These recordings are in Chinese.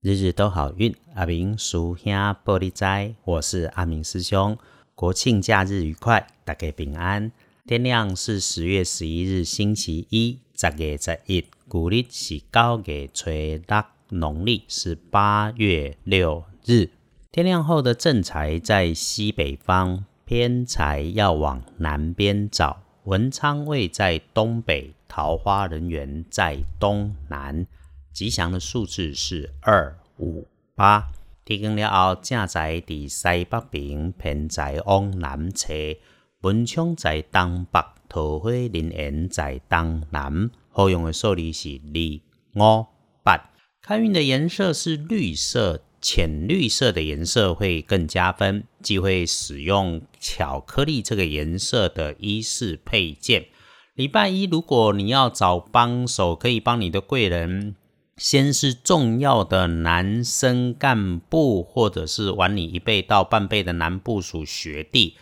日日都好运，阿明叔兄玻璃斋，我是阿明师兄。国庆假日愉快，大家平安。天亮是十月十一日星期一，十月十一，古历是九月初六，农历是八月六日。天亮后的正财在西北方，偏财要往南边找。文昌位在东北，桃花人缘在东南。吉祥的数字是二五八。天光了后，正在伫西北边，偏在往南侧。文昌在东北，桃花人缘在东南。好用的数字是二五八。开运的颜色是绿色，浅绿色的颜色会更加分。忌讳使用巧克力这个颜色的衣饰配件。礼拜一，如果你要找帮手，可以帮你的贵人。先是重要的男生干部，或者是晚你一辈到半辈的男部属学弟，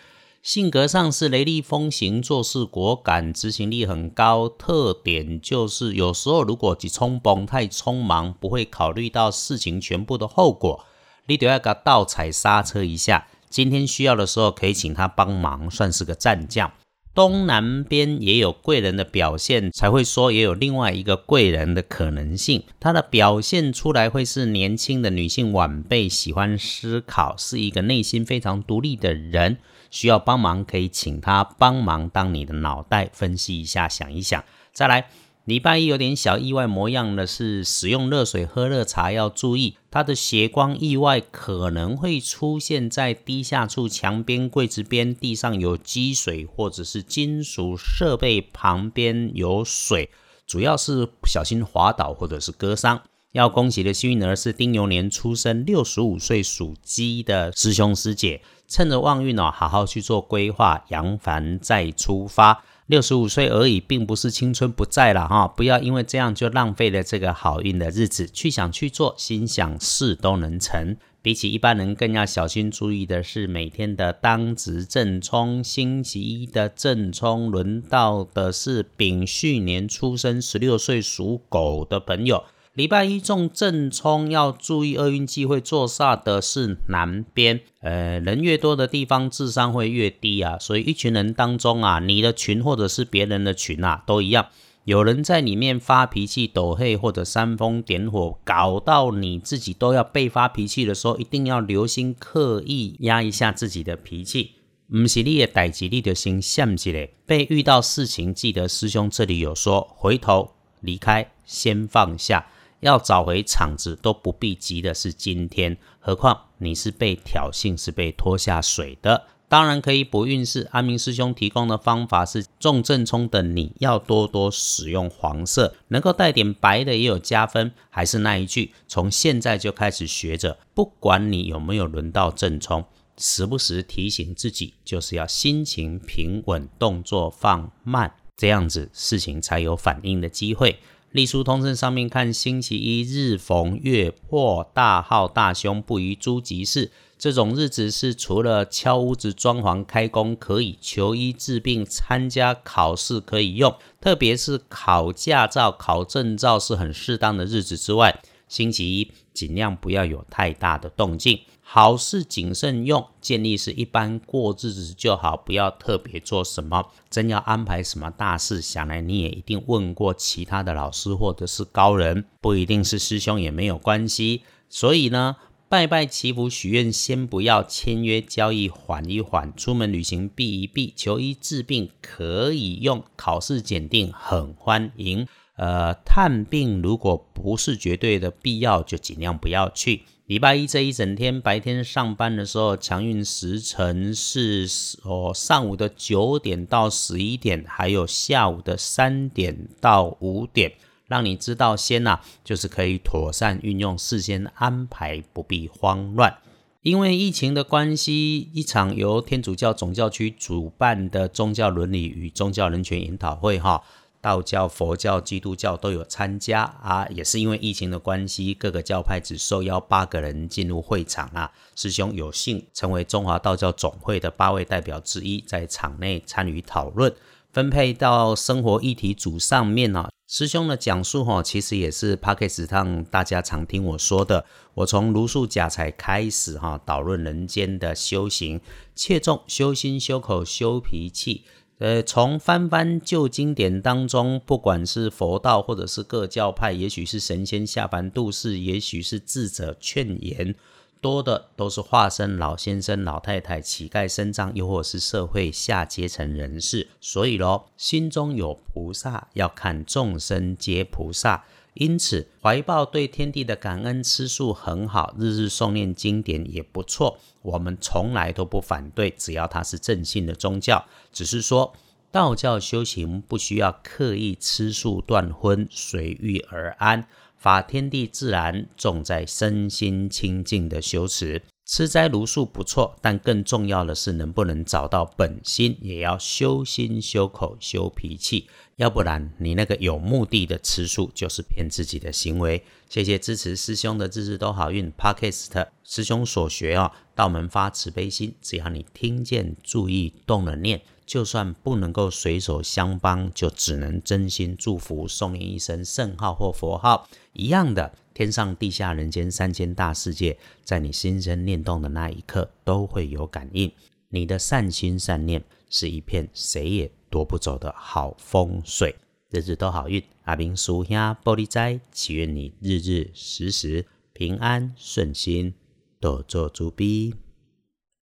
性格上是雷厉风行，做事果敢，执行力很高。特点就是有时候如果急冲崩太匆忙，不会考虑到事情全部的后果，你得要给他倒踩刹车一下。今天需要的时候可以请他帮忙，算是个战将。东南边也有贵人的表现，才会说也有另外一个贵人的可能性。他的表现出来会是年轻的女性晚辈，喜欢思考，是一个内心非常独立的人。需要帮忙可以请他帮忙当你的脑袋，分析一下，想一想，再来。礼拜一有点小意外模样的是，使用热水喝热茶要注意，它的斜光意外可能会出现在低下处、墙边、柜子边、地上有积水，或者是金属设备旁边有水，主要是小心滑倒或者是割伤。要恭喜的幸运儿是丁酉年出生、六十五岁属鸡的师兄师姐，趁着旺运哦，好好去做规划，扬帆再出发。六十五岁而已，并不是青春不在了哈！不要因为这样就浪费了这个好运的日子。去想去做，心想事都能成。比起一般人，更要小心注意的是每天的当值正冲。星期一的正冲，轮到的是丙戌年出生、十六岁属狗的朋友。礼拜一中正冲，要注意厄运机会坐煞的是南边，呃，人越多的地方，智商会越低啊。所以一群人当中啊，你的群或者是别人的群啊，都一样，有人在里面发脾气、抖黑或者煽风点火，搞到你自己都要被发脾气的时候，一定要留心，刻意压一下自己的脾气。唔是你的代志，你就先想起来。被遇到事情，记得师兄这里有说，回头离开，先放下。要找回场子都不必急的是今天，何况你是被挑衅，是被拖下水的。当然可以补运势。阿明师兄提供的方法是重正冲的，你要多多使用黄色，能够带点白的也有加分。还是那一句，从现在就开始学着，不管你有没有轮到正冲，时不时提醒自己，就是要心情平稳，动作放慢，这样子事情才有反应的机会。隶书通胜上面看，星期一日逢月破大号大凶，不宜诸吉事。这种日子是除了敲屋子、装潢、开工可以，求医治病、参加考试可以用，特别是考驾照、考证照是很适当的日子之外，星期一尽量不要有太大的动静。好事谨慎用，建议是一般过日子就好，不要特别做什么。真要安排什么大事，想来你也一定问过其他的老师或者是高人，不一定是师兄也没有关系。所以呢，拜拜祈福许愿先不要，签约交易缓一缓，出门旅行避一避，求医治病可以用，考试检定很欢迎。呃，探病如果不是绝对的必要，就尽量不要去。礼拜一这一整天，白天上班的时候，强运时辰是哦上午的九点到十一点，还有下午的三点到五点，让你知道先呐，就是可以妥善运用，事先安排，不必慌乱。因为疫情的关系，一场由天主教总教区主办的宗教伦理与宗教人权研讨会，哈。道教、佛教、基督教都有参加啊，也是因为疫情的关系，各个教派只受邀八个人进入会场啊。师兄有幸成为中华道教总会的八位代表之一，在场内参与讨论，分配到生活议题组上面呢。师兄的讲述哈，其实也是 p a c k e s 上大家常听我说的。我从如数假才开始哈，导论人间的修行，切重修心、修口、修脾气。呃，从翻翻旧经典当中，不管是佛道或者是各教派，也许是神仙下凡度世，也许是智者劝言。多的都是化身老先生、老太太、乞丐、身障，又或是社会下阶层人士。所以咯，心中有菩萨，要看众生皆菩萨。因此，怀抱对天地的感恩，吃素很好，日日诵念经典也不错。我们从来都不反对，只要它是正信的宗教。只是说，道教修行不需要刻意吃素断荤，随遇而安。法天地自然，重在身心清净的修持。吃斋如素不错，但更重要的是能不能找到本心，也要修心、修口、修脾气。要不然，你那个有目的的吃素，就是骗自己的行为。谢谢支持师兄的日日都好运。Podcast 师兄所学哦，道门发慈悲心，只要你听见、注意、动了念。就算不能够随手相帮，就只能真心祝福，送你一声圣号或佛号，一样的，天上地下人间三千大世界，在你心生念动的那一刻，都会有感应。你的善心善念是一片谁也夺不走的好风水，日日都好运。阿明叔兄玻璃斋，祈愿你日日时时平安顺心，多做猪逼。